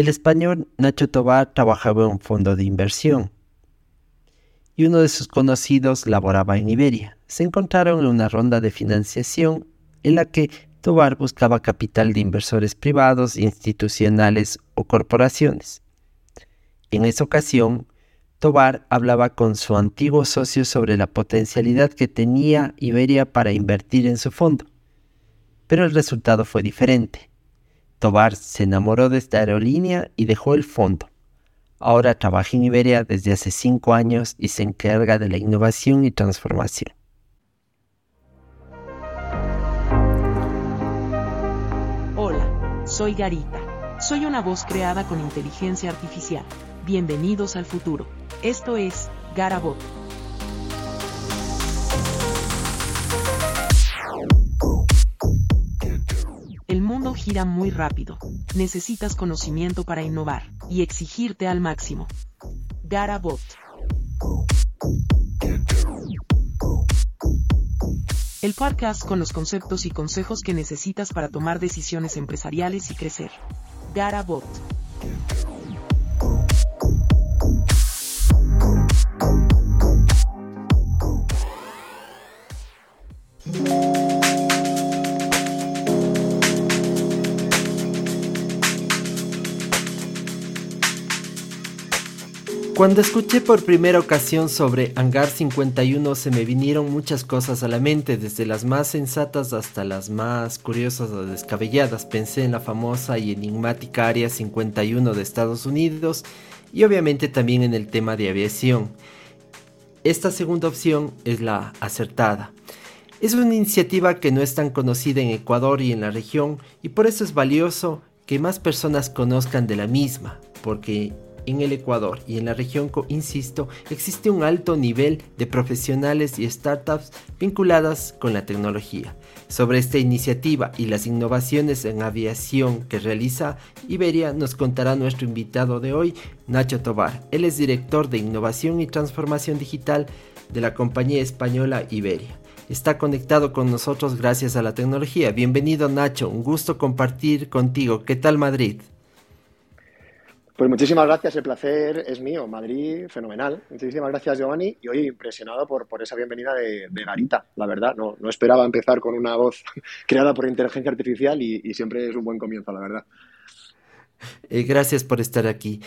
El español Nacho Tobar trabajaba en un fondo de inversión y uno de sus conocidos laboraba en Iberia. Se encontraron en una ronda de financiación en la que Tobar buscaba capital de inversores privados, institucionales o corporaciones. En esa ocasión, Tobar hablaba con su antiguo socio sobre la potencialidad que tenía Iberia para invertir en su fondo. Pero el resultado fue diferente. Tobar se enamoró de esta aerolínea y dejó el fondo. Ahora trabaja en Iberia desde hace cinco años y se encarga de la innovación y transformación. Hola, soy Garita. Soy una voz creada con inteligencia artificial. Bienvenidos al futuro. Esto es Garabot. Gira muy rápido. Necesitas conocimiento para innovar y exigirte al máximo. Garabot. El podcast con los conceptos y consejos que necesitas para tomar decisiones empresariales y crecer. Garabot. Cuando escuché por primera ocasión sobre Hangar 51 se me vinieron muchas cosas a la mente, desde las más sensatas hasta las más curiosas o descabelladas. Pensé en la famosa y enigmática Área 51 de Estados Unidos y obviamente también en el tema de aviación. Esta segunda opción es la acertada. Es una iniciativa que no es tan conocida en Ecuador y en la región y por eso es valioso que más personas conozcan de la misma, porque en el Ecuador y en la región, insisto, existe un alto nivel de profesionales y startups vinculadas con la tecnología. Sobre esta iniciativa y las innovaciones en aviación que realiza Iberia nos contará nuestro invitado de hoy, Nacho Tobar. Él es director de Innovación y Transformación Digital de la compañía española Iberia. Está conectado con nosotros gracias a la tecnología. Bienvenido Nacho, un gusto compartir contigo. ¿Qué tal Madrid? Pues muchísimas gracias, el placer es mío. Madrid, fenomenal. Muchísimas gracias, Giovanni. Y hoy impresionado por, por esa bienvenida de, Garita, la verdad. No, no, esperaba empezar con una voz creada por inteligencia artificial y, siempre es un buen comienzo, la verdad. Eh, gracias por estar aquí.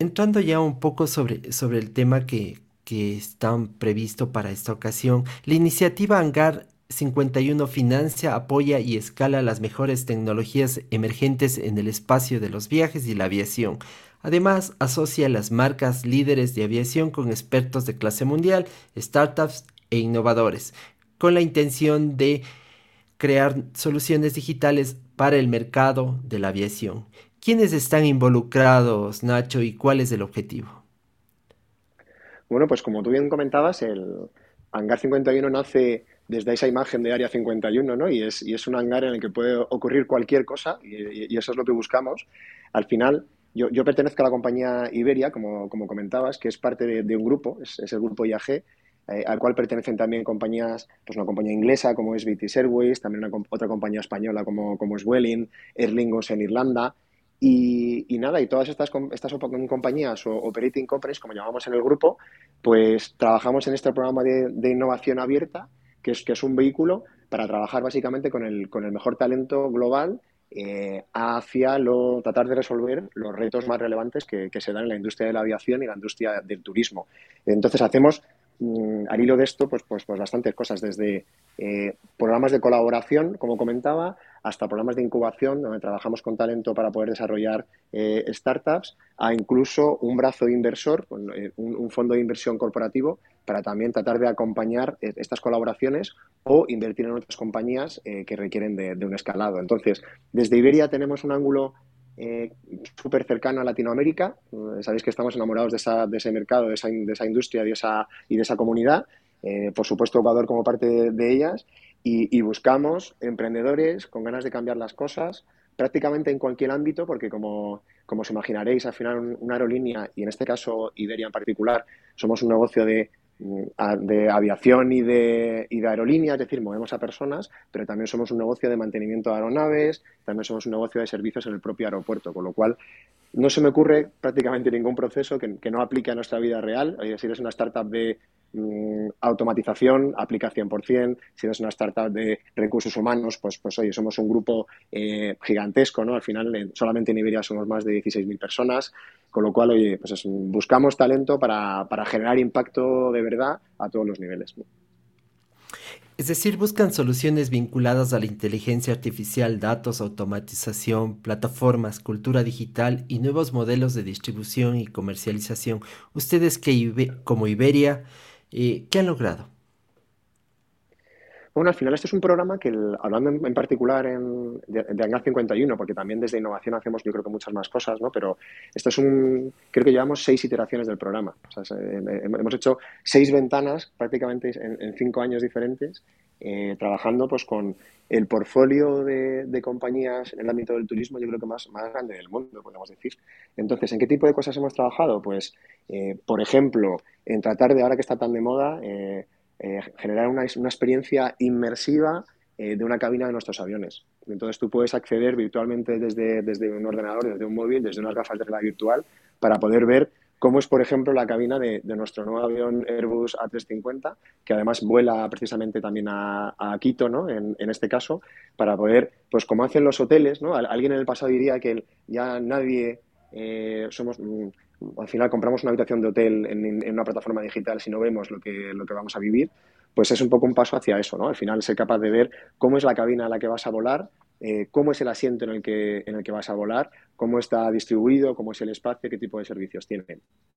Entrando ya un poco sobre, sobre el tema que, que está previsto para esta ocasión, la iniciativa Hangar 51 financia, apoya y escala las mejores tecnologías emergentes en el espacio de los viajes y la aviación. Además, asocia las marcas líderes de aviación con expertos de clase mundial, startups e innovadores, con la intención de crear soluciones digitales para el mercado de la aviación. ¿Quiénes están involucrados, Nacho, y cuál es el objetivo? Bueno, pues como tú bien comentabas, el Hangar 51 nace desde esa imagen de Área 51, ¿no? Y es, y es un hangar en el que puede ocurrir cualquier cosa y, eso es lo que buscamos. Al final, yo, yo, pertenezco a la compañía Iberia, como, como comentabas, que es parte de, un grupo, es, el grupo IAG, eh, al cual pertenecen también compañías, pues una compañía inglesa como es British Airways, también una, otra compañía española como, como es Welling, Aer en Irlanda, y, y, nada, y todas estas, estas compañías o operating companies, como llamamos en el grupo, pues trabajamos en este programa de, de innovación abierta que es, que es un vehículo para trabajar básicamente con el, con el mejor talento global eh, hacia lo, tratar de resolver los retos más relevantes que, se dan en la industria de la aviación y la industria del turismo. Entonces hacemos, mm, al hilo de esto, pues, pues, pues bastantes cosas, desde eh, programas de colaboración, como comentaba, hasta programas de incubación, donde trabajamos con talento para poder desarrollar eh, startups, a incluso un brazo inversor, un, un fondo de inversión corporativo para también tratar de acompañar eh, estas colaboraciones o invertir en otras compañías eh, que requieren de, un escalado. Entonces, desde Iberia tenemos un ángulo eh, súper cercano a Latinoamérica. sabéis que estamos enamorados de, ese mercado, de esa, industria y, esa, y de esa comunidad. Por supuesto, Ecuador como parte de, ellas. Y, buscamos emprendedores con ganas de cambiar las cosas prácticamente en cualquier ámbito, porque como, como os imaginaréis, al final una aerolínea, y en este caso Iberia en particular, somos un negocio de de aviación y de, y de aerolínea, es decir, movemos a personas, pero también somos un negocio de mantenimiento de aeronaves, también somos un negocio de servicios en el propio aeropuerto, con lo cual no se me ocurre prácticamente ningún proceso que, no aplique a nuestra vida real. si eres una startup de mm, automatización, aplica 100%. Si eres una startup de recursos humanos, pues, pues oye, somos un grupo eh, gigantesco, ¿no? Al final, solamente en Iberia somos más de 16.000 personas, con lo cual, oye, pues buscamos talento para, para generar impacto de verdad a todos los niveles. Es decir, buscan soluciones vinculadas a la inteligencia artificial, datos, automatización, plataformas, cultura digital y nuevos modelos de distribución y comercialización. Ustedes que como Iberia, eh, ¿qué han logrado? Bueno, al final este es un programa que, hablando en, particular en, de, de 51, porque también desde innovación hacemos yo creo que muchas más cosas, ¿no? Pero esto es un, creo que llevamos seis iteraciones del programa. Hemos hecho seis ventanas prácticamente en, cinco años diferentes, eh, trabajando pues con el portfolio de, compañías en el ámbito del turismo, yo creo que más, más grande del mundo, podemos decir. Entonces, ¿en qué tipo de cosas hemos trabajado? Pues, eh, por ejemplo, en tratar de, ahora que está tan de moda, eh, eh, generar una, una, experiencia inmersiva eh, de una cabina de nuestros aviones. Entonces tú puedes acceder virtualmente desde, desde un ordenador, desde un móvil, desde unas gafas de realidad virtual, para poder ver cómo es, por ejemplo, la cabina de, nuestro nuevo avión Airbus A350, que además vuela precisamente también a, Quito, ¿no? En, en, este caso, para poder, pues como hacen los hoteles, ¿no? Alguien en el pasado diría que ya nadie eh, somos mm, al final compramos una habitación de hotel en, una plataforma digital si no vemos lo que, lo que vamos a vivir, pues es un poco un paso hacia eso, ¿no? Al final ser capaz de ver cómo es la cabina a la que vas a volar, eh, cómo es el asiento en el, que, en el que vas a volar, cómo está distribuido, cómo es el espacio, qué tipo de servicios tiene.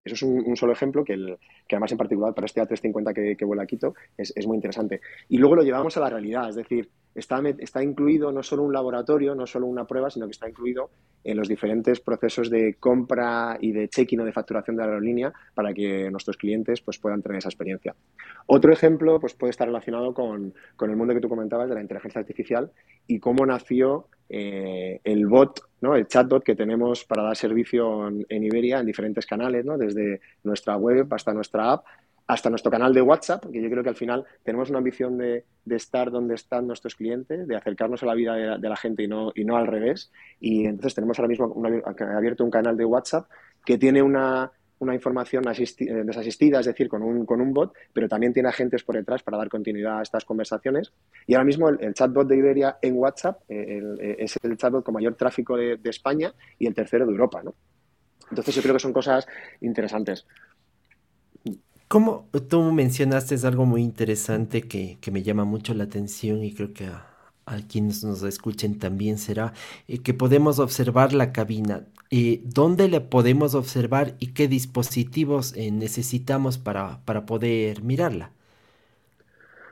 Eso es un, solo ejemplo que, el, que, además en particular para este A350 que, que vuela a Quito es, es, muy interesante. Y luego lo llevamos a la realidad, es decir, está, está incluido no solo un laboratorio, no solo una prueba, sino que está incluido en los diferentes procesos de compra y de check-in o de facturación de la aerolínea para que nuestros clientes pues, puedan tener esa experiencia. Otro ejemplo pues, puede estar relacionado con, con el mundo que tú comentabas de la inteligencia artificial y cómo nació eh, el bot, ¿no? el chatbot que tenemos para dar servicio en, en Iberia en diferentes canales, ¿no? desde nuestra web hasta nuestra app, hasta nuestro canal de WhatsApp, que yo creo que al final tenemos una ambición de, estar donde están nuestros clientes, de acercarnos a la vida de, la gente y no, y no al revés. Y entonces tenemos ahora mismo abierto un canal de WhatsApp que tiene una, información eh, desasistida, es decir, con un, con un bot, pero también tiene agentes por detrás para dar continuidad a estas conversaciones. Y ahora mismo el, chatbot de Iberia en WhatsApp eh, eh, es el chatbot con mayor tráfico de, de, España y el tercero de Europa. ¿no? Entonces yo creo que son cosas interesantes. Como tú mencionaste es algo muy interesante que, me llama mucho la atención y creo que a, quienes nos escuchen también será eh, que podemos observar la cabina. Eh, ¿Dónde la podemos observar y qué dispositivos eh, necesitamos para, para poder mirarla?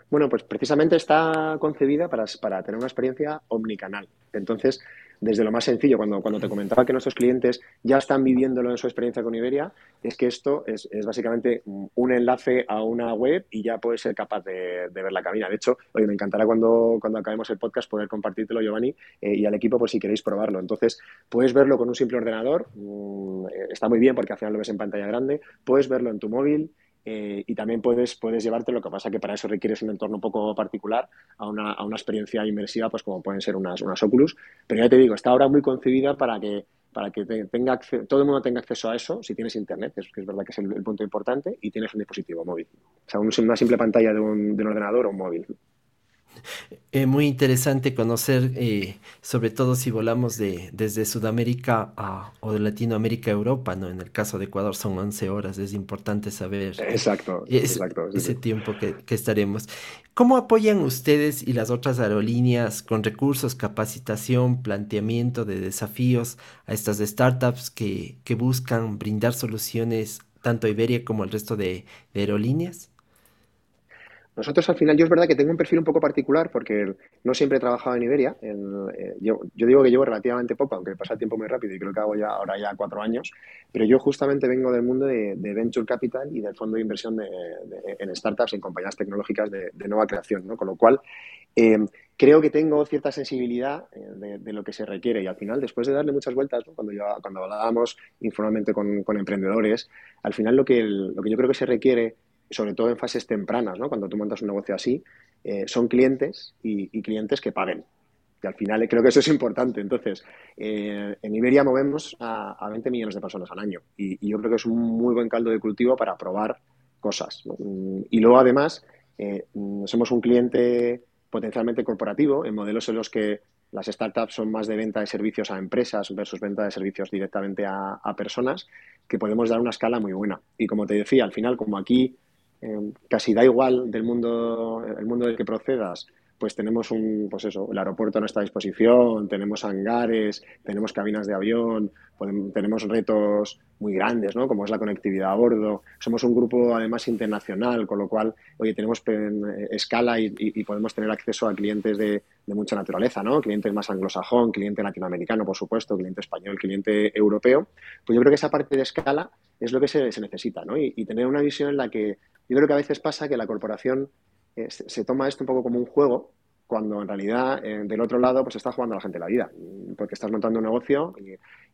Bueno, pues precisamente está concebida para, para, tener una experiencia omnicanal. Entonces, desde lo más sencillo, cuando, cuando te comentaba que nuestros clientes ya están viviéndolo en su experiencia con Iberia, es que esto es, básicamente un enlace a una web y ya puedes ser capaz de, ver la cabina. De hecho, oye, me encantará cuando, cuando acabemos el podcast poder compartírtelo, Giovanni, eh, y al equipo por si queréis probarlo. Entonces, puedes verlo con un simple ordenador, mm, eh, está muy bien porque al final lo ves en pantalla grande, puedes verlo en tu móvil, eh, y también puedes, puedes llevarte, lo que pasa que para eso requieres un entorno un poco particular, a una, a una experiencia inmersiva, pues como pueden ser unas, unas Oculus. Pero ya te digo, está ahora muy concebida para que para que tenga todo el mundo tenga acceso a eso si tienes internet, que es, que es verdad que es el, punto importante, y tienes un dispositivo móvil. O sea, una simple pantalla de un, de un ordenador o un móvil. Eh, muy interesante conocer, eh, sobre todo si volamos de, desde Sudamérica a, o de Latinoamérica a Europa, ¿no? En el caso de Ecuador son 11 horas, es importante saber exacto, exacto, ese tiempo que, que, estaremos. ¿Cómo apoyan ustedes y las otras aerolíneas con recursos, capacitación, planteamiento de desafíos a estas startups que, que buscan brindar soluciones tanto a Iberia como al resto de aerolíneas? Nosotros al final, yo es verdad que tengo un perfil un poco particular porque no siempre he trabajado en Iberia. Eh, yo, digo que llevo relativamente poco, aunque pasa el tiempo muy rápido y creo que hago ya ahora ya cuatro años, pero yo justamente vengo del mundo de, Venture Capital y del fondo de inversión en startups, en compañías tecnológicas de, nueva creación, ¿no? Con lo cual, eh, creo que tengo cierta sensibilidad eh, de, lo que se requiere y al final, después de darle muchas vueltas, cuando, yo, cuando hablábamos informalmente con, emprendedores, al final lo que, lo que yo creo que se requiere sobre todo en fases tempranas, ¿no? cuando tú montas un negocio así, eh, son clientes y, clientes que paguen. que al final creo que eso es importante. Entonces, eh, en Iberia movemos a, 20 millones de personas al año y, yo creo que es un muy buen caldo de cultivo para probar cosas. Y luego, además, eh, somos un cliente potencialmente corporativo en modelos en los que las startups son más de venta de servicios a empresas versus venta de servicios directamente a, personas, que podemos dar una escala muy buena. Y como te decía, al final, como aquí eh, casi da igual del mundo, el mundo del que procedas, pues tenemos un, pues eso, el aeropuerto a nuestra disposición, tenemos hangares, tenemos cabinas de avión, tenemos retos muy grandes, ¿no? Como es la conectividad a bordo. Somos un grupo además internacional, con lo cual, oye, tenemos escala y, podemos tener acceso a clientes de, mucha naturaleza, ¿no? Clientes más anglosajón, cliente latinoamericano, por supuesto, cliente español, cliente europeo. Pues yo creo que esa parte de escala es lo que se, necesita, ¿no? Y, y tener una visión en la que yo creo que a veces pasa que la corporación eh, se, toma esto un poco como un juego, cuando en realidad eh, del otro lado pues está jugando a la gente la vida, porque estás montando un negocio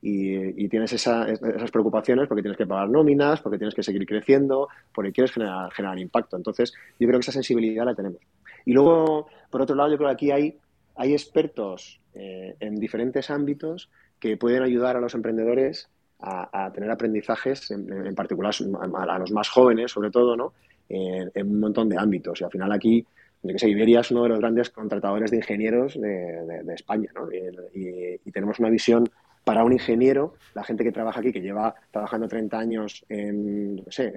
y, tienes esas preocupaciones porque tienes que pagar nóminas, porque tienes que seguir creciendo, porque quieres generar, generar impacto. Entonces, yo creo que esa sensibilidad la tenemos. Y luego, por otro lado, yo creo que aquí hay, hay expertos eh, en diferentes ámbitos que pueden ayudar a los emprendedores a, tener aprendizajes, en, en particular a, los más jóvenes, sobre todo, ¿no? En, un montón de ámbitos. Y al final aquí, yo que sé, Iberia es uno de los grandes contratadores de ingenieros de, España, ¿no? Y, tenemos una visión para un ingeniero, la gente que trabaja aquí, que lleva trabajando 30 años en, no sé,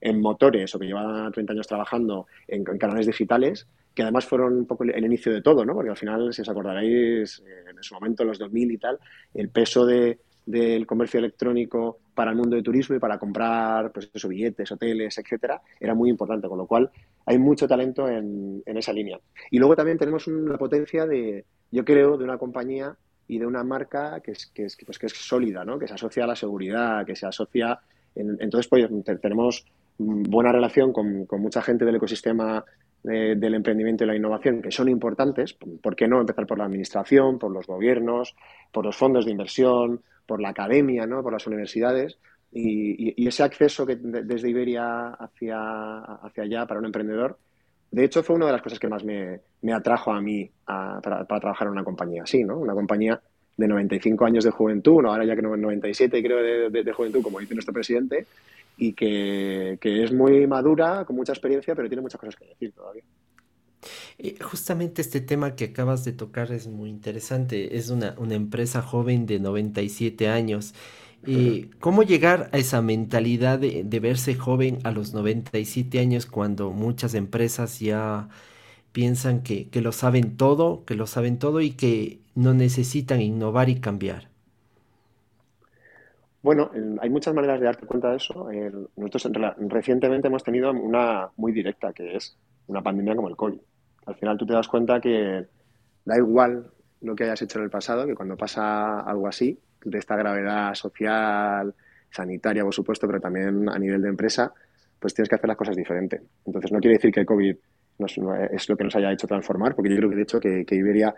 en, motores o que lleva 30 años trabajando en, canales digitales, que además fueron un poco el, inicio de todo, ¿no? Porque al final, si os acordaréis, en su momento, los 2000 y tal, el peso de, del comercio electrónico para el mundo de turismo y para comprar pues, esos billetes, hoteles, etcétera, era muy importante, con lo cual hay mucho talento en, esa línea. Y luego también tenemos una potencia de, yo creo, de una compañía y de una marca que es, que es, pues, que es sólida, ¿no? que se asocia a la seguridad, que se asocia... entonces, pues, tenemos buena relación con, mucha gente del ecosistema del emprendimiento y la innovación que son importantes. ¿Por qué no empezar por la administración, por los gobiernos, por los fondos de inversión, por la academia, ¿no? por las universidades? Y, ese acceso que desde Iberia hacia, hacia allá para un emprendedor, de hecho fue una de las cosas que más me, atrajo a mí para, trabajar en una compañía así, ¿no? Una compañía de 95 años de juventud, no, ahora ya que no 97 creo de, de juventud, como dice nuestro presidente, y que, es muy madura, con mucha experiencia, pero tiene muchas cosas que decir todavía. Justamente este tema que acabas de tocar es muy interesante. Es una, empresa joven de 97 años. y ¿Cómo llegar a esa mentalidad de, verse joven a los 97 años cuando muchas empresas ya piensan que, que, lo saben todo, que lo saben todo y que no necesitan innovar y cambiar? Bueno, hay muchas maneras de darte cuenta de eso. nosotros recientemente hemos tenido una muy directa, que es una pandemia como el COVID. Al final tú te das cuenta que da igual lo que hayas hecho en el pasado, que cuando pasa algo así, de esta gravedad social, sanitaria, por supuesto, pero también a nivel de empresa, pues tienes que hacer las cosas diferentes. Entonces, no quiere decir que el COVID es lo que nos haya hecho transformar, porque yo creo que de hecho que, Iberia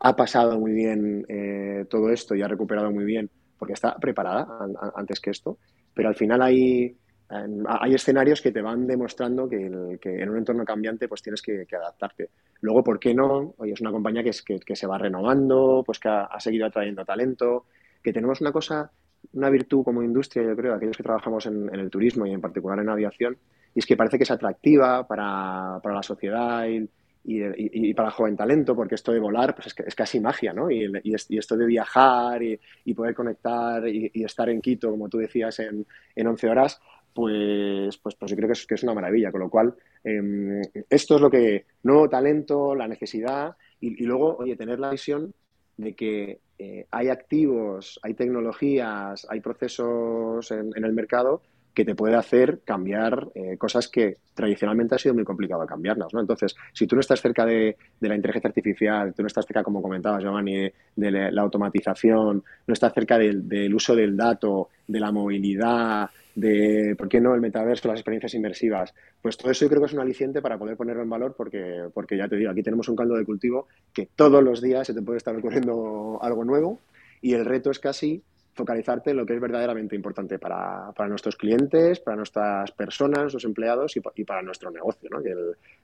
ha pasado muy bien eh, todo esto y ha recuperado muy bien porque está preparada antes que esto, pero al final hay, hay escenarios que te van demostrando que, en un entorno cambiante pues tienes que, adaptarte. Luego, ¿por qué no? Oye, es una compañía que, es, que, se va renovando, pues que ha, seguido atrayendo talento, que tenemos una cosa, una virtud como industria, yo creo, aquellos que trabajamos en, el turismo y en particular en aviación, y es que parece que es atractiva para, para la sociedad y, y, para joven talento, porque esto de volar pues es, casi magia, ¿no? Y, esto de viajar y, poder conectar y, estar en Quito, como tú decías, en, en 11 horas, pues, pues, pues yo creo que es, que es una maravilla. Con lo cual, em, esto es lo que, nuevo talento, la necesidad y, luego, oye, tener la visión de que eh, hay activos, hay tecnologías, hay procesos en, en el mercado que te puede hacer cambiar eh, cosas que tradicionalmente ha sido muy complicado cambiarlas. ¿no? Entonces, si tú no estás cerca de, la inteligencia artificial, tú no estás cerca, como comentabas, Giovanni, de, la, automatización, no estás cerca del, uso del dato, de la movilidad, de, ¿por qué no?, el metaverso, las experiencias inmersivas. Pues todo eso yo creo que es un aliciente para poder ponerlo en valor porque, porque ya te digo, aquí tenemos un caldo de cultivo que todos los días se te puede estar ocurriendo algo nuevo y el reto es casi focalizarte en lo que es verdaderamente importante para, nuestros clientes, para nuestras personas, nuestros empleados y, para nuestro negocio,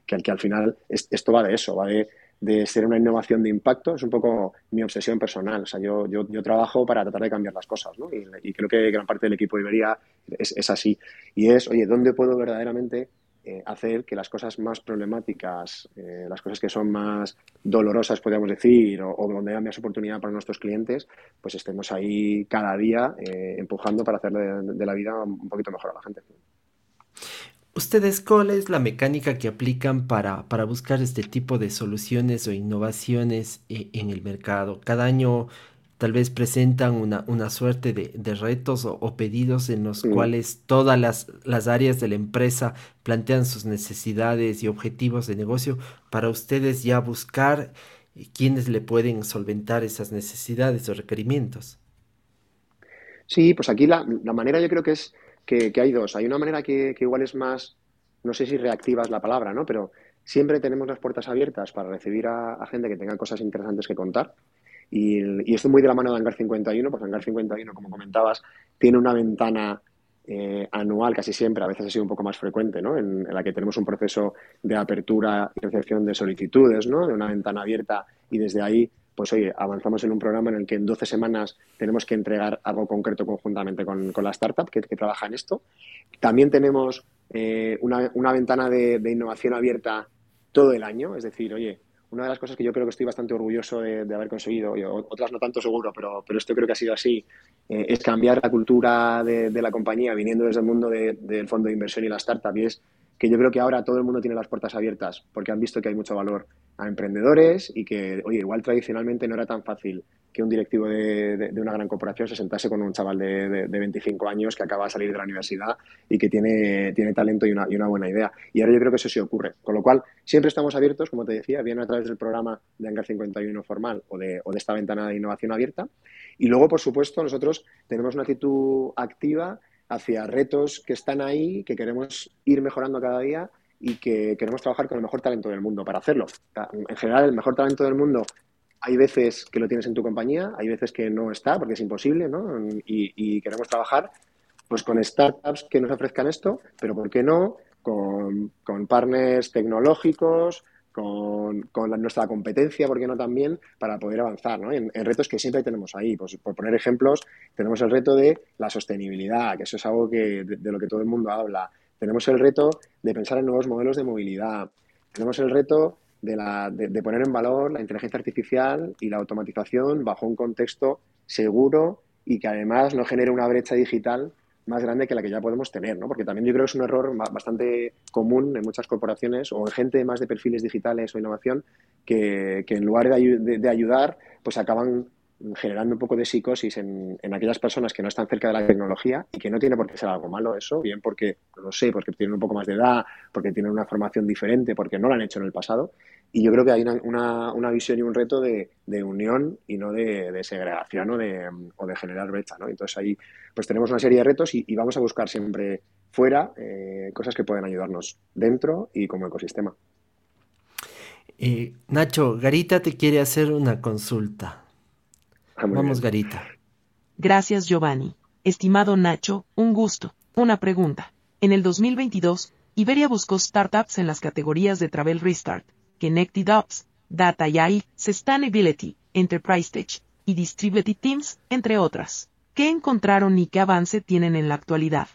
que, que, al final esto va de eso, va de, de ser una innovación de impacto es un poco mi obsesión personal. O sea, yo, yo, yo trabajo para tratar de cambiar las cosas, ¿no? Y, creo que gran parte del equipo de Iberia es, es, así. Y es, oye, ¿dónde puedo verdaderamente eh, hacer que las cosas más problemáticas, eh, las cosas que son más dolorosas, podríamos decir, o, donde hay más oportunidad para nuestros clientes, pues estemos ahí cada día eh, empujando para hacer de la vida un poquito mejor a la gente. ¿Ustedes cuál es la mecánica que aplican para, para buscar este tipo de soluciones o innovaciones e, en el mercado? Cada año tal vez presentan una, una suerte de, retos o, pedidos en los cuales todas las, las, áreas de la empresa plantean sus necesidades y objetivos de negocio para ustedes ya buscar eh, quiénes le pueden solventar esas necesidades o requerimientos. Sí, pues aquí la, la manera yo creo que es que, hay dos. Hay una manera que, igual es más, no sé si reactiva es la palabra, ¿no? Pero siempre tenemos las puertas abiertas para recibir a, gente que tenga cosas interesantes que contar. Y, y, esto muy de la mano de Hangar 51, pues Hangar 51, como comentabas, tiene una ventana eh, anual casi siempre, a veces ha sido un poco más frecuente, ¿no? En, en, la que tenemos un proceso de apertura y recepción de solicitudes, ¿no? De una ventana abierta y desde ahí pues oye, avanzamos en un programa en el que en 12 semanas tenemos que entregar algo concreto conjuntamente con, la startup que, trabaja en esto. También tenemos eh, una, ventana de, innovación abierta todo el año, es decir, oye, una de las cosas que yo creo que estoy bastante orgulloso de, haber conseguido, otras no tanto seguro, pero, pero esto creo que ha sido así, eh, es cambiar la cultura de, la compañía viniendo desde el mundo del fondo de inversión y la startup. Y es que yo creo que ahora todo el mundo tiene las puertas abiertas porque han visto que hay mucho valor a emprendedores y que, oye, igual tradicionalmente no era tan fácil que un directivo de, una gran corporación se sentase con un chaval de, 25 años que acaba de salir de la universidad y que tiene, tiene talento y una, y una, buena idea. Y ahora yo creo que eso sí ocurre. Con lo cual, siempre estamos abiertos, como te decía, bien a través del programa de Hangar 51 formal o de, o de esta ventana de innovación abierta. Y luego, por supuesto, nosotros tenemos una actitud activa hacia retos que están ahí, que queremos ir mejorando cada día y que queremos trabajar con el mejor talento del mundo para hacerlo. En general, el mejor talento del mundo hay veces que lo tienes en tu compañía, hay veces que no está porque es imposible, ¿no? Y, queremos trabajar pues con startups que nos ofrezcan esto, pero ¿por qué no? Con, con partners tecnológicos, con, nuestra competencia, ¿por qué no también? Para poder avanzar ¿no? en, retos que siempre tenemos ahí. Pues, por poner ejemplos, tenemos el reto de la sostenibilidad, que eso es algo que, de, lo que todo el mundo habla. Tenemos el reto de pensar en nuevos modelos de movilidad. Tenemos el reto de, de poner en valor la inteligencia artificial y la automatización bajo un contexto seguro y que además no genere una brecha digital más grande que la que ya podemos tener, ¿no? Porque también yo creo que es un error bastante común en muchas corporaciones o en gente más de perfiles digitales o innovación que, en lugar de, ayudar, pues acaban generando un poco de psicosis en, aquellas personas que no están cerca de la tecnología y que no tiene por qué ser algo malo eso, bien porque, no sé, porque tienen un poco más de edad, porque tienen una formación diferente, porque no lo han hecho en el pasado. Y yo creo que hay una, una, visión y un reto de, de unión y no de, segregación o de, o de generar brecha. ¿no? Entonces ahí pues tenemos una serie de retos y, vamos a buscar siempre fuera eh, cosas que pueden ayudarnos dentro y como ecosistema. Eh, Nacho, Garita te quiere hacer una consulta. Vamos, Garita. Gracias, Giovanni. Estimado Nacho, un gusto. Una pregunta. En el 2022, Iberia buscó startups en las categorías de Travel Restart, Connected Ops, Data AI, Sustainability, Enterprise Tech y Distributed Teams, entre otras. ¿Qué encontraron y qué avance tienen en la actualidad?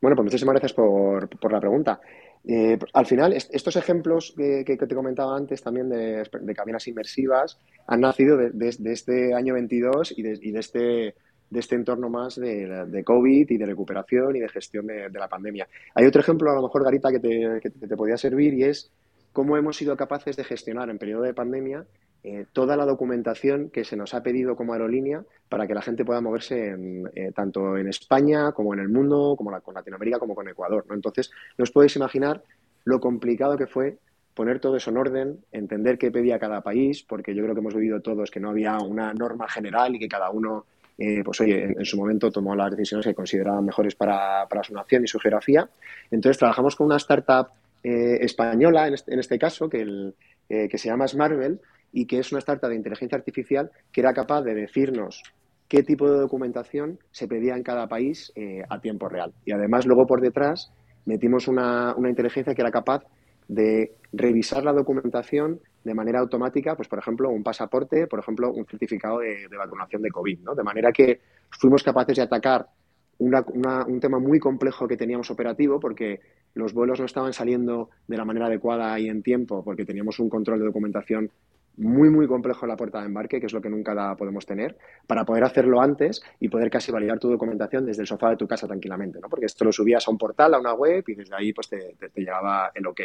Bueno, pues muchísimas gracias por, la pregunta. Eh, al final, estos ejemplos que, te comentaba antes también de, cabinas inmersivas han nacido de, este año 22 y de, este, de este entorno más de, COVID y de recuperación y de gestión de, la pandemia. Hay otro ejemplo, a lo mejor, Garita, que te, que te podía servir y es cómo hemos sido capaces de gestionar en periodo de pandemia eh, toda la documentación que se nos ha pedido como aerolínea para que la gente pueda moverse eh, tanto en España como en el mundo, como con Latinoamérica, como con Ecuador. ¿no? Entonces, no os podéis imaginar lo complicado que fue poner todo eso en orden, entender qué pedía cada país, porque yo creo que hemos vivido todos que no había una norma general y que cada uno, eh, pues oye, en, su momento tomó las decisiones que consideraba mejores para, su nación y su geografía. Entonces, trabajamos con una startup española, en este, en este, caso, que, se llama Smartbell, y que es una startup de inteligencia artificial que era capaz de decirnos qué tipo de documentación se pedía en cada país eh, a tiempo real. Y además luego por detrás metimos una, inteligencia que era capaz de revisar la documentación de manera automática, pues por ejemplo, un pasaporte, por ejemplo, un certificado de, vacunación de COVID, ¿no? De manera que fuimos capaces de atacar un tema muy complejo que teníamos operativo porque los vuelos no estaban saliendo de la manera adecuada y en tiempo porque teníamos un control de documentación muy, muy complejo la puerta de embarque, que es lo que nunca podemos tener, para poder hacerlo antes y poder casi validar tu documentación desde el sofá de tu casa tranquilamente, ¿no? Porque esto lo subías a un portal, a una web y desde ahí pues te, llegaba el OK.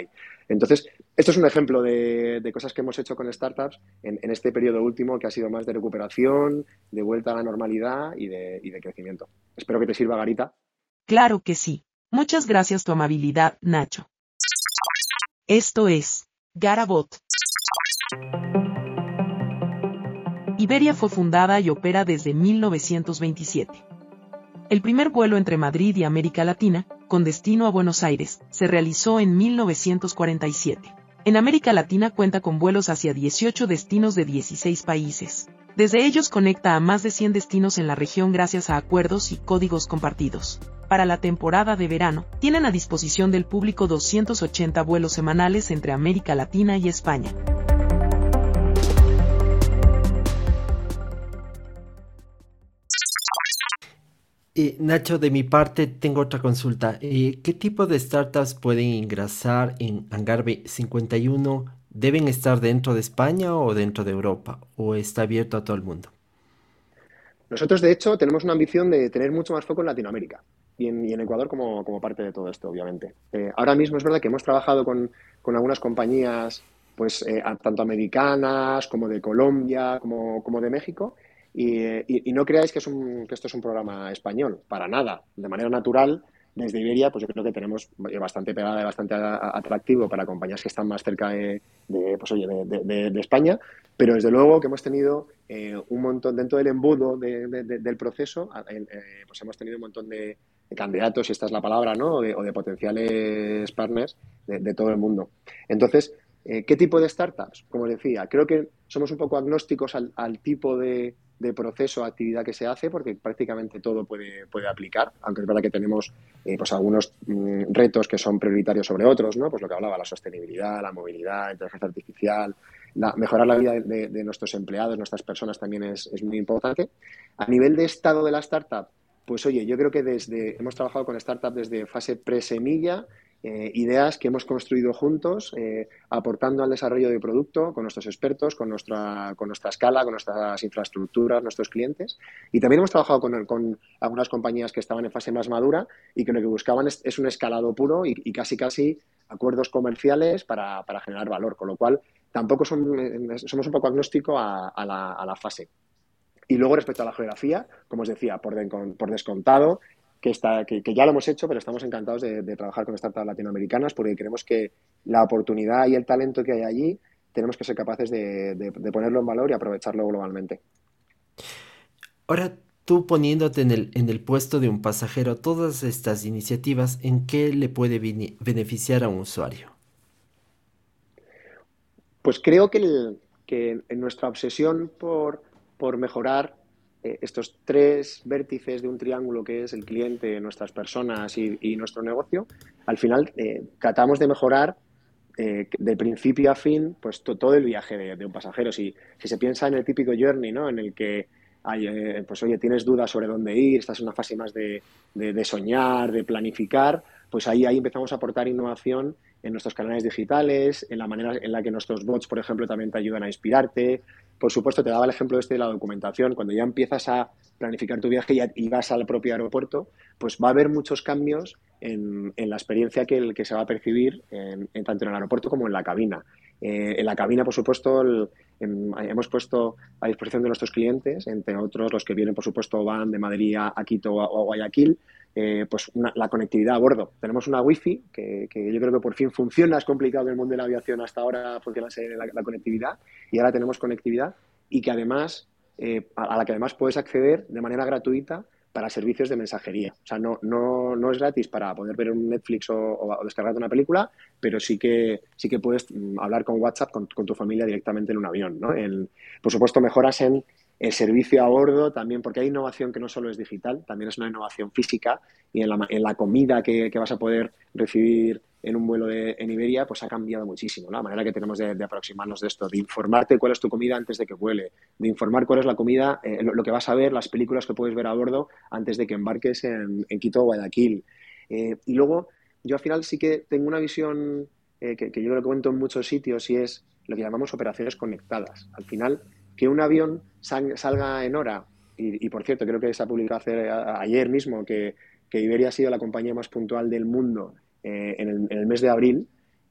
Entonces, esto es un ejemplo de, cosas que hemos hecho con startups en, este periodo último que ha sido más de recuperación, de vuelta a la normalidad y de, y de crecimiento. Espero que te sirva, Garita. Claro que sí. Muchas gracias tu amabilidad, Nacho. Esto es Garabot. Iberia fue fundada y opera desde 1927. El primer vuelo entre Madrid y América Latina, con destino a Buenos Aires, se realizó en 1947. En América Latina cuenta con vuelos hacia 18 destinos de 16 países. Desde ellos conecta a más de 100 destinos en la región gracias a acuerdos y códigos compartidos. Para la temporada de verano, tienen a disposición del público 280 vuelos semanales entre América Latina y España. Eh, Nacho, de mi parte tengo otra consulta. Eh, ¿Qué tipo de startups pueden ingresar en Hangar 51? ¿Deben estar dentro de España o dentro de Europa? ¿O está abierto a todo el mundo? Nosotros, de hecho, tenemos una ambición de tener mucho más foco en Latinoamérica y en, Ecuador como, parte de todo esto, obviamente. Eh, ahora mismo es verdad que hemos trabajado con, algunas compañías, pues tanto americanas como de Colombia, como de México, y, no creáis que, es un, que esto es un programa español, para nada. De manera natural, desde Iberia, pues yo creo que tenemos bastante pegada y bastante atractivo para compañías que están más cerca de, pues España, pero desde luego que hemos tenido eh, un montón, dentro del embudo del proceso, eh, pues hemos tenido un montón de, candidatos, si esta es la palabra, ¿no? o de, potenciales partners de, todo el mundo. Entonces, eh, ¿qué tipo de startups? Como decía, creo que somos un poco agnósticos al tipo de, de proceso, actividad que se hace, porque prácticamente todo puede, puede aplicar, aunque es verdad que tenemos eh, pues algunos mm, retos que son prioritarios sobre otros, ¿no? Pues lo que hablaba, la sostenibilidad, la movilidad, la inteligencia artificial, la, mejorar la vida de, nuestros empleados, nuestras personas también es, es muy importante. A nivel de estado de la startup, pues oye, yo creo que desde hemos trabajado con startups desde fase pre-semilla eh, ideas que hemos construido juntos, eh, aportando al desarrollo de producto con nuestros expertos, con nuestra, con nuestra escala, con nuestras infraestructuras, nuestros clientes. Y también hemos trabajado con, algunas compañías que estaban en fase más madura y que lo que buscaban es, un escalado puro y, casi casi acuerdos comerciales para, para, generar valor, con lo cual tampoco son, somos un poco agnóstico a, la, fase. Y luego respecto a la geografía, como os decía, por descontado, que, está, que, ya lo hemos hecho, pero estamos encantados de, trabajar con startups latinoamericanas porque creemos que la oportunidad y el talento que hay allí tenemos que ser capaces de, ponerlo en valor y aprovecharlo globalmente. Ahora, tú poniéndote en el, en el puesto de un pasajero, todas estas iniciativas, ¿en qué le puede beneficiar a un usuario? Pues creo que, que en nuestra obsesión por, por mejorar eh, estos tres vértices de un triángulo que es el cliente, nuestras personas y, nuestro negocio, al final eh, tratamos de mejorar eh, de principio a fin pues todo el viaje de, un pasajero. Si, se piensa en el típico journey, ¿no? En el que hay, pues oye, tienes dudas sobre dónde ir, estás en una fase más de, de, soñar, de planificar, pues ahí, ahí empezamos a aportar innovación en nuestros canales digitales, en la manera en la que nuestros bots, por ejemplo, también te ayudan a inspirarte, por supuesto, te daba el ejemplo este de la documentación. Cuando ya empiezas a planificar tu viaje y, vas al propio aeropuerto, pues va a haber muchos cambios en, la experiencia que, que se va a percibir en, tanto en el aeropuerto como en la cabina. Eh, en la cabina, por supuesto, hemos puesto a disposición de nuestros clientes, entre otros los que vienen, por supuesto, van de Madrid a, Quito o a Guayaquil, eh, pues la conectividad a bordo. Tenemos una wifi que, que, yo creo que por fin funciona, es complicado en el mundo de la aviación hasta ahora funciona la, la conectividad y ahora tenemos conectividad y que además, eh, a, la que además puedes acceder de manera gratuita para servicios de mensajería. O sea, no, no, no es gratis para poder ver un Netflix o, o, descargarte una película, pero sí que, sí que puedes mm, hablar con WhatsApp con, tu familia directamente en un avión. ¿no? por supuesto, mejoras en el servicio a bordo también, porque hay innovación que no solo es digital, también es una innovación física y en la, en la comida que, que, vas a poder recibir en un vuelo de, en Iberia, pues ha cambiado muchísimo la manera que tenemos de, aproximarnos de esto, de informarte cuál es tu comida antes de que vuele, de informar cuál es la comida, eh, lo, lo, que vas a ver, las películas que puedes ver a bordo antes de que embarques en, en Quito o Guayaquil. Eh, y luego, yo al final sí que tengo una visión eh, que, que yo lo cuento en muchos sitios y es lo que llamamos operaciones conectadas. Al final, que un avión salga en hora, y, por cierto, creo que se ha publicado hace, ayer mismo que, que, Iberia ha sido la compañía más puntual del mundo eh, en, el, mes de abril,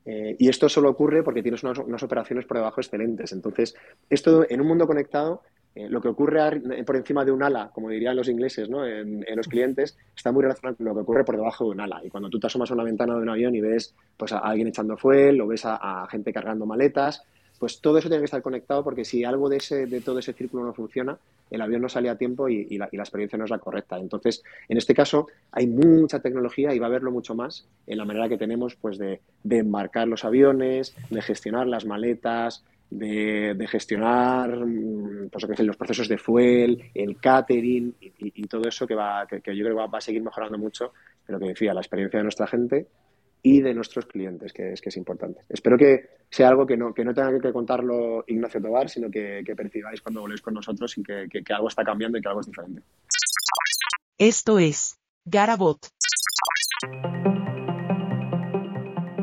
eh, y esto solo ocurre porque tienes unas, unas, operaciones por debajo excelentes. Entonces, esto en un mundo conectado, eh, lo que ocurre por encima de un ala, como dirían los ingleses ¿no? en, los clientes, está muy relacionado con lo que ocurre por debajo de un ala. Y cuando tú te asomas a una ventana de un avión y ves pues, a alguien echando fuel o ves a gente cargando maletas, pues todo eso tiene que estar conectado porque si algo de, ese, de todo ese círculo no funciona, el avión no sale a tiempo y, la, y, la, experiencia no es la correcta. Entonces, en este caso, hay mucha tecnología y va a haberlo mucho más en la manera que tenemos pues, de, de embarcar los aviones, de gestionar las maletas, de, gestionar pues, que los procesos de fuel, el catering y, todo eso que, va, que, que yo creo que va, va, a seguir mejorando mucho, pero que decía, la experiencia de nuestra gente y de nuestros clientes, que es, que es importante. Espero que sea algo que no, que no tenga que contarlo Ignacio Tobar, sino que, percibáis cuando voléis con nosotros y que, que, que, algo está cambiando y que algo es diferente. Esto es Garabot.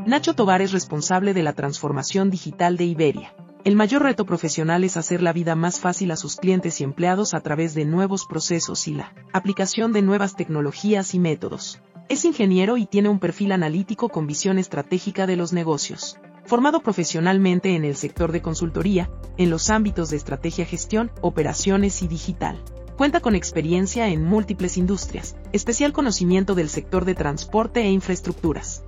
Nacho Tobar es responsable de la transformación digital de Iberia. El mayor reto profesional es hacer la vida más fácil a sus clientes y empleados a través de nuevos procesos y la aplicación de nuevas tecnologías y métodos. Es ingeniero y tiene un perfil analítico con visión estratégica de los negocios. Formado profesionalmente en el sector de consultoría, en los ámbitos de estrategia gestión, operaciones y digital. Cuenta con experiencia en múltiples industrias, especial conocimiento del sector de transporte e infraestructuras.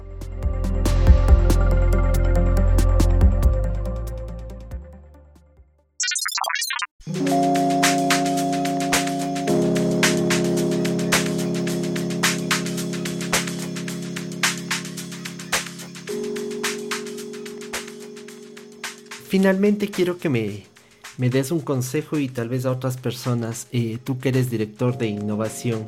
Finalmente quiero que me, me, des un consejo y tal vez a otras personas, eh, tú que eres director de innovación,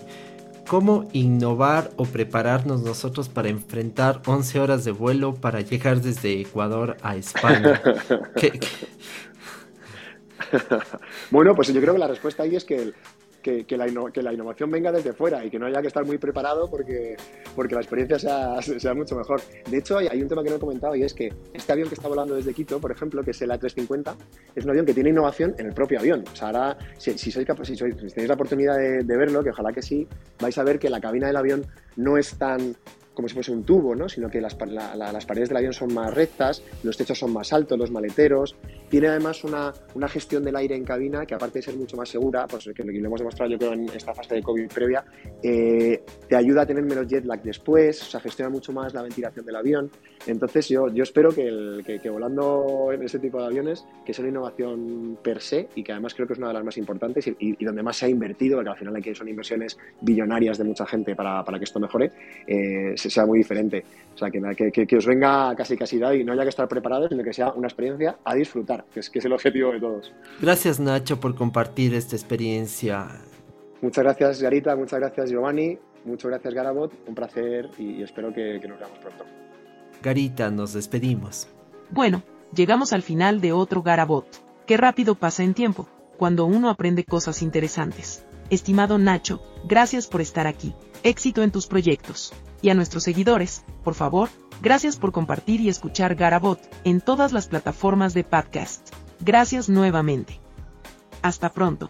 ¿cómo innovar o prepararnos nosotros para enfrentar 11 horas de vuelo para llegar desde Ecuador a España? ¿Qué, qué? bueno, pues yo creo que la respuesta ahí es que el, que, que, la que, la innovación venga desde fuera y que no haya que estar muy preparado porque, porque la experiencia sea, sea mucho mejor. De hecho, hay, hay, un tema que no he comentado y es que este avión que está volando desde Quito, por ejemplo, que es el A350, es un avión que tiene innovación en el propio avión. O sea, ahora, si, si, sois, si, sois, si tenéis la oportunidad de, de verlo, que ojalá que sí, vais a ver que la cabina del avión no es tan como si fuese un tubo, ¿no? sino que las, la, la, las, paredes del avión son más rectas, los techos son más altos, los maleteros. Tiene además una, una, gestión del aire en cabina que aparte de ser mucho más segura, pues que lo hemos demostrado yo creo en esta fase de COVID previa, eh, te ayuda a tener menos jet lag después, o sea, gestiona mucho más la ventilación del avión. Entonces yo, yo espero que, el, que, que volando en ese tipo de aviones, que sea una innovación per se y que además creo que es una de las más importantes y, y, y donde más se ha invertido, porque al final hay que son inversiones billonarias de mucha gente para, para que esto mejore, eh, sea muy diferente. O sea, que, que, que, os venga casi casi dado y no haya que estar preparados, sino que sea una experiencia a disfrutar, que es, que es el objetivo de todos. Gracias Nacho por compartir esta experiencia. Muchas gracias Garita, muchas gracias Giovanni, muchas gracias Garabot, un placer y, y espero que, que nos veamos pronto. Garita, nos despedimos. Bueno, llegamos al final de otro Garabot. Qué rápido pasa en tiempo, cuando uno aprende cosas interesantes. Estimado Nacho, gracias por estar aquí. Éxito en tus proyectos. Y a nuestros seguidores, por favor, gracias por compartir y escuchar Garabot en todas las plataformas de podcast. Gracias nuevamente. Hasta pronto.